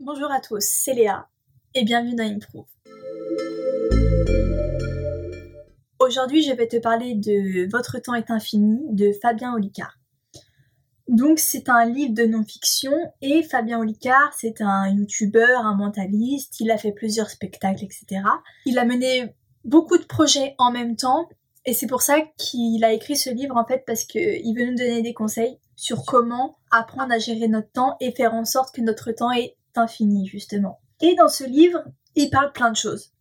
Bonjour à tous, c'est Léa et bienvenue dans Improve. Aujourd'hui, je vais te parler de Votre temps est infini de Fabien Olicard. Donc, c'est un livre de non-fiction et Fabien Olicard, c'est un youtubeur, un mentaliste, il a fait plusieurs spectacles, etc. Il a mené beaucoup de projets en même temps et c'est pour ça qu'il a écrit ce livre en fait parce qu'il veut nous donner des conseils sur comment apprendre à gérer notre temps et faire en sorte que notre temps est infini justement. Et dans ce livre, il parle plein de choses.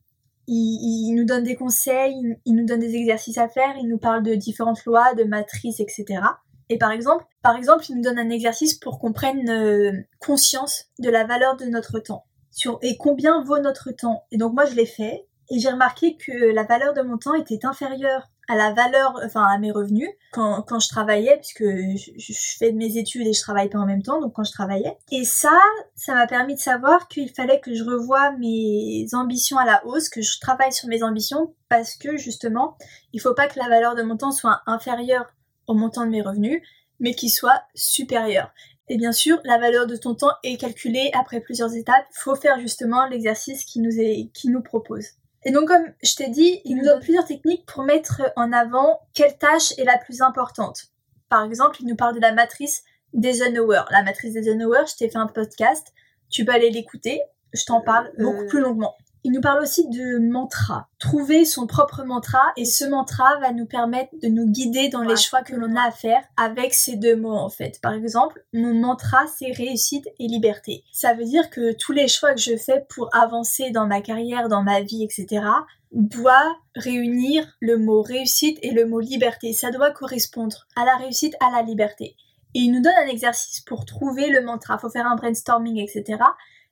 Il, nous donne des conseils, il, nous donne des exercices à faire, il nous parle de différentes lois, de matrices, etc. Et par exemple, par exemple, il nous donne un exercice pour qu'on prenne euh, conscience de la valeur de notre temps. Sur, et combien vaut notre temps. Et donc moi je l'ai fait et j'ai remarqué que la valeur de mon temps était inférieure à la valeur, enfin à mes revenus quand, quand je travaillais, puisque je, je, fais mes études et je travaille pas en même temps, donc quand je travaillais. Et ça, ça m'a permis de savoir qu'il fallait que je revoie mes ambitions à la hausse, que je travaille sur mes ambitions, parce que justement, il faut pas que la valeur de mon temps soit inférieure au montant de mes revenus, mais qu'il soit supérieur. Et bien sûr, la valeur de ton temps est calculée après plusieurs étapes. Il faut faire justement l'exercice qui nous est, qui nous propose. Et donc, comme je t'ai dit, il nous donne plusieurs techniques pour mettre en avant quelle tâche est la plus importante. Par exemple, il nous parle de la matrice d'Eisenhower. La matrice d'Eisenhower, je t'ai fait un podcast, tu peux aller l'écouter, je t'en parle beaucoup euh, plus longuement. Il nous parle aussi de mantra. Trouver son propre mantra et ce mantra va nous permettre de nous guider dans les choix que l'on a à faire avec ces deux mots en fait. Par exemple, mon mantra c'est réussite et liberté. Ça veut dire que tous les choix que je fais pour avancer dans ma carrière, dans ma vie, etc. doit réunir le mot réussite et le mot liberté. Ça doit correspondre à la réussite, à la liberté. Et il nous donne un exercice pour trouver le mantra. Faut faire un brainstorming, etc.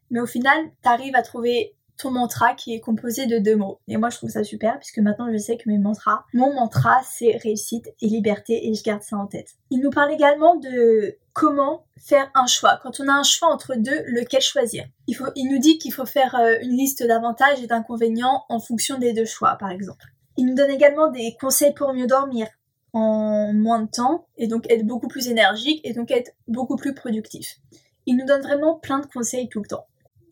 Mais au final, tu arrives à trouver ton mantra qui est composé de deux mots. Et moi, je trouve ça super puisque maintenant, je sais que mes mantras, mon mantra, c'est réussite et liberté et je garde ça en tête. Il nous parle également de comment faire un choix. Quand on a un choix entre deux, lequel choisir? Il, il nous dit qu'il faut faire euh, une liste d'avantages et d'inconvénients en fonction des deux choix, par exemple. Il nous donne également des conseils pour mieux dormir en moins de temps et donc être beaucoup plus énergique et donc être beaucoup plus productif. Il nous donne vraiment plein de conseils tout le temps.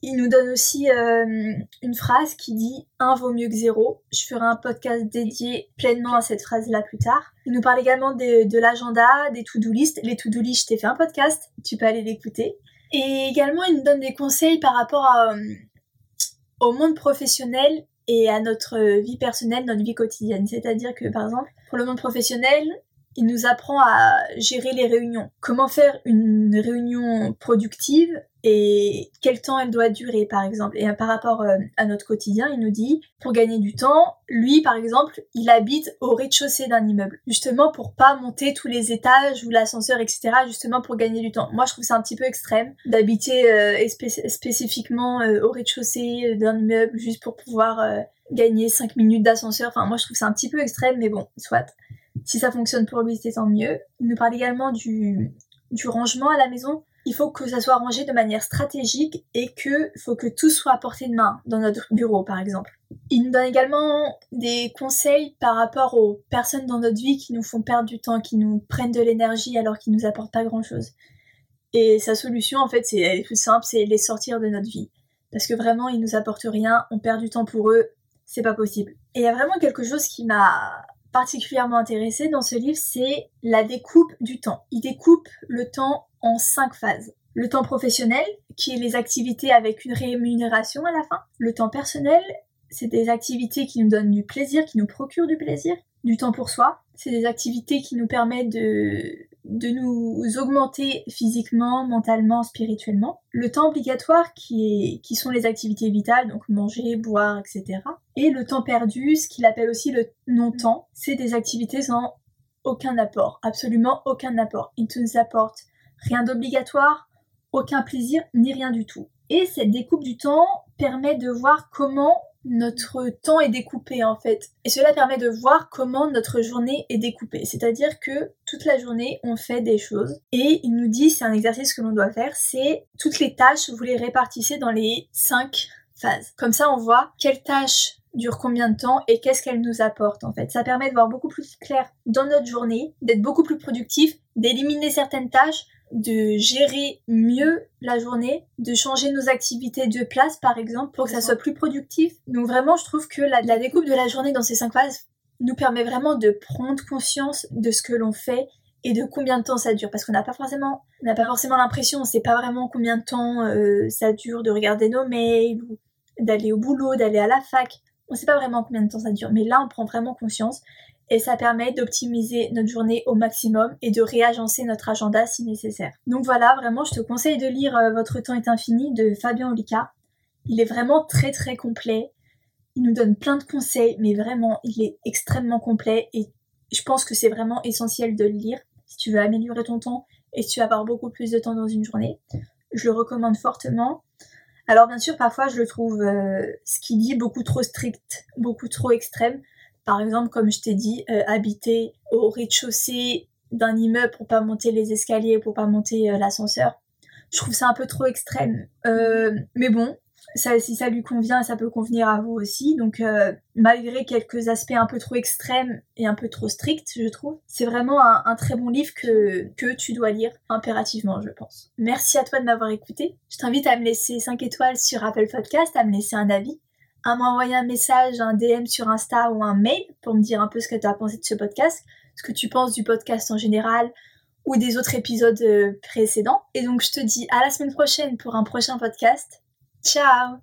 Il nous donne aussi euh, une phrase qui dit un vaut mieux que zéro. Je ferai un podcast dédié pleinement à cette phrase-là plus tard. Il nous parle également de, l'agenda, des to-do list. Les to-do list, je t'ai fait un podcast, tu peux aller l'écouter. Et également, il nous donne des conseils par rapport euh, au monde professionnel et à notre vie personnelle, notre vie quotidienne. C'est-à-dire que, par exemple, pour le monde professionnel, il nous apprend à gérer les réunions. Comment faire une réunion productive et quel temps elle doit durer par exemple. Et par rapport euh, à notre quotidien, il nous dit, pour gagner du temps, lui par exemple, il habite au rez-de-chaussée d'un immeuble, justement pour pas monter tous les étages ou l'ascenseur, etc., justement pour gagner du temps. Moi je trouve ça un petit peu extrême d'habiter euh, spécifiquement euh, au rez-de-chaussée d'un immeuble juste pour pouvoir gagner 5 minutes d'ascenseur. Enfin moi je trouve ça un petit peu extrême, mais bon, soit. Si ça fonctionne pour lui, c'est tant mieux. Il nous parle également du, rangement à la maison il faut que ça soit rangé de manière stratégique et que faut que tout soit à portée de main dans notre bureau par exemple. Il nous donne également des conseils par rapport aux personnes dans notre vie qui nous font perdre du temps, qui nous prennent de l'énergie alors qu'ils nous apportent pas grand chose. Et sa solution en fait c'est plus simple, c'est les sortir de notre vie. Parce que vraiment ils nous apportent rien, on perd du temps pour eux, c'est pas possible. Et il y a vraiment quelque chose qui m'a particulièrement intéressé dans ce livre, c'est la découpe du temps. Il découpe le temps en cinq phases. Le temps professionnel, qui est les activités avec une rémunération à la fin. Le temps personnel, c'est des activités qui nous donnent du plaisir, qui nous procurent du plaisir. Du temps pour soi, c'est des activités qui nous permettent de, de nous augmenter physiquement, mentalement, spirituellement. Le temps obligatoire qui, est, qui sont les activités vitales, donc manger, boire, etc. Et le temps perdu, ce qu'il appelle aussi le non-temps, c'est des activités sans aucun apport, absolument aucun apport. Il ne nous apportent rien d'obligatoire, aucun plaisir, ni rien du tout. Et cette découpe du temps permet de voir comment notre temps est découpé en fait. Et cela permet de voir comment notre journée est découpée. C'est-à-dire que toute la journée, on fait des choses. Et il nous dit, c'est un exercice que l'on doit faire, c'est toutes les tâches, vous les répartissez dans les 5 comme ça, on voit quelle tâche dure combien de temps et qu'est-ce qu'elle nous apporte en fait. Ça permet de voir beaucoup plus clair dans notre journée, d'être beaucoup plus productif, d'éliminer certaines tâches, de gérer mieux la journée, de changer nos activités de place par exemple pour que ça soit plus productif. Donc vraiment, je trouve que la, découpe de la journée dans ces cinq phases nous permet vraiment de prendre conscience de ce que l'on fait et de combien de temps ça dure parce qu'on n'a pas forcément forcément l'impression on ne sait pas vraiment combien de temps euh, ça dure de regarder nos mails d'aller au boulot d'aller à la fac on sait pas vraiment combien de temps ça dure mais là on prend vraiment conscience et ça permet d'optimiser notre journée au maximum et de réagencer notre agenda si nécessaire donc voilà vraiment je te conseille de lire euh, Votre temps est infini de Fabien Olicard il est vraiment très très complet il nous donne plein de conseils mais vraiment il est extrêmement complet et je pense que c'est vraiment essentiel de le lire si tu veux améliorer ton temps et si tu veux avoir beaucoup plus de temps dans une journée. Je le recommande fortement. Alors bien sûr, parfois je le trouve euh, ce qu'il dit beaucoup trop strict, beaucoup trop extrême. Par exemple, comme je t'ai dit, euh, habiter au rez-de-chaussée d'un immeuble pour pas monter les escaliers, pour pas monter euh, l'ascenseur. Je trouve ça un peu trop extrême. mais bon, si ça lui convient, ça peut convenir à vous aussi. Donc euh, malgré quelques aspects un peu trop extrêmes et un peu trop stricts, je trouve, c'est vraiment un, très bon livre que, que tu dois lire impérativement, je pense. Merci à toi de m'avoir écouté. Je t'invite à me laisser 5 étoiles sur Apple Podcast, à me laisser un avis, à m'envoyer un message, un DM sur Insta ou un mail pour me dire un peu ce que tu as pensé de ce podcast, ce que tu penses du podcast en général, ou des autres épisodes euh, précédents. Et donc je te dis à la semaine prochaine pour un prochain podcast. Tchau!